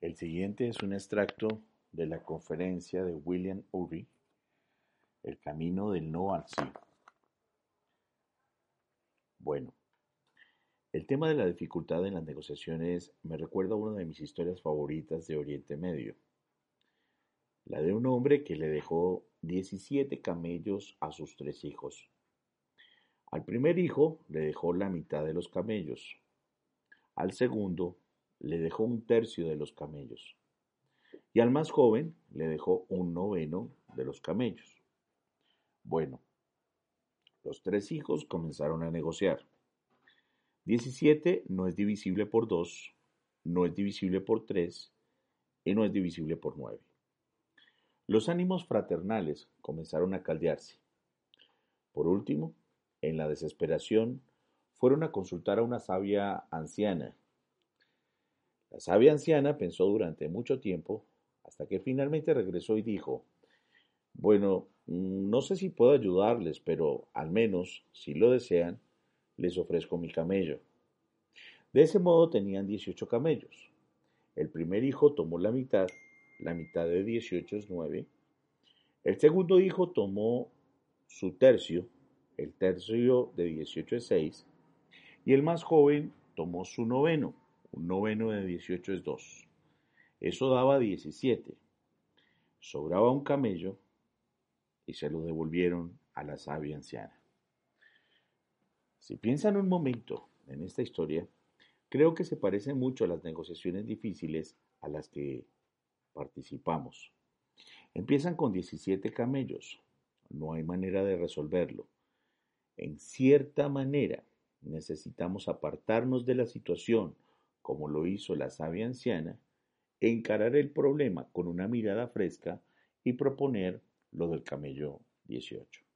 El siguiente es un extracto de la conferencia de William Ury, El camino del no al sí. Bueno, el tema de la dificultad en las negociaciones me recuerda a una de mis historias favoritas de Oriente Medio, la de un hombre que le dejó 17 camellos a sus tres hijos. Al primer hijo le dejó la mitad de los camellos, al segundo le dejó un tercio de los camellos, y al más joven le dejó un noveno de los camellos. Bueno, los tres hijos comenzaron a negociar. 17 no es divisible por 2, no es divisible por 3 y no es divisible por 9. Los ánimos fraternales comenzaron a caldearse. Por último, en la desesperación, fueron a consultar a una sabia anciana la sabia anciana pensó durante mucho tiempo, hasta que finalmente regresó y dijo, bueno, mm, no sé si puedo ayudarles, pero al menos, si lo desean, les ofrezco mi camello. De ese modo tenían 18 camellos. El primer hijo tomó la mitad, la mitad de 18 es 9. El segundo hijo tomó su tercio, el tercio de 18 es 6. Y el más joven tomó su noveno, un noveno de 18 es 2. Eso daba 17. Sobraba un camello y se lo devolvieron a la sabia anciana. Si piensan un momento en esta historia, creo que se parece mucho a las negociaciones difíciles a las que participamos. Empiezan con 17 camellos. No hay manera de resolverlo. En cierta manera, necesitamos apartarnos de la situación como lo hizo la sabia anciana, encarar el problema con una mirada fresca y proponer lo del camello 18.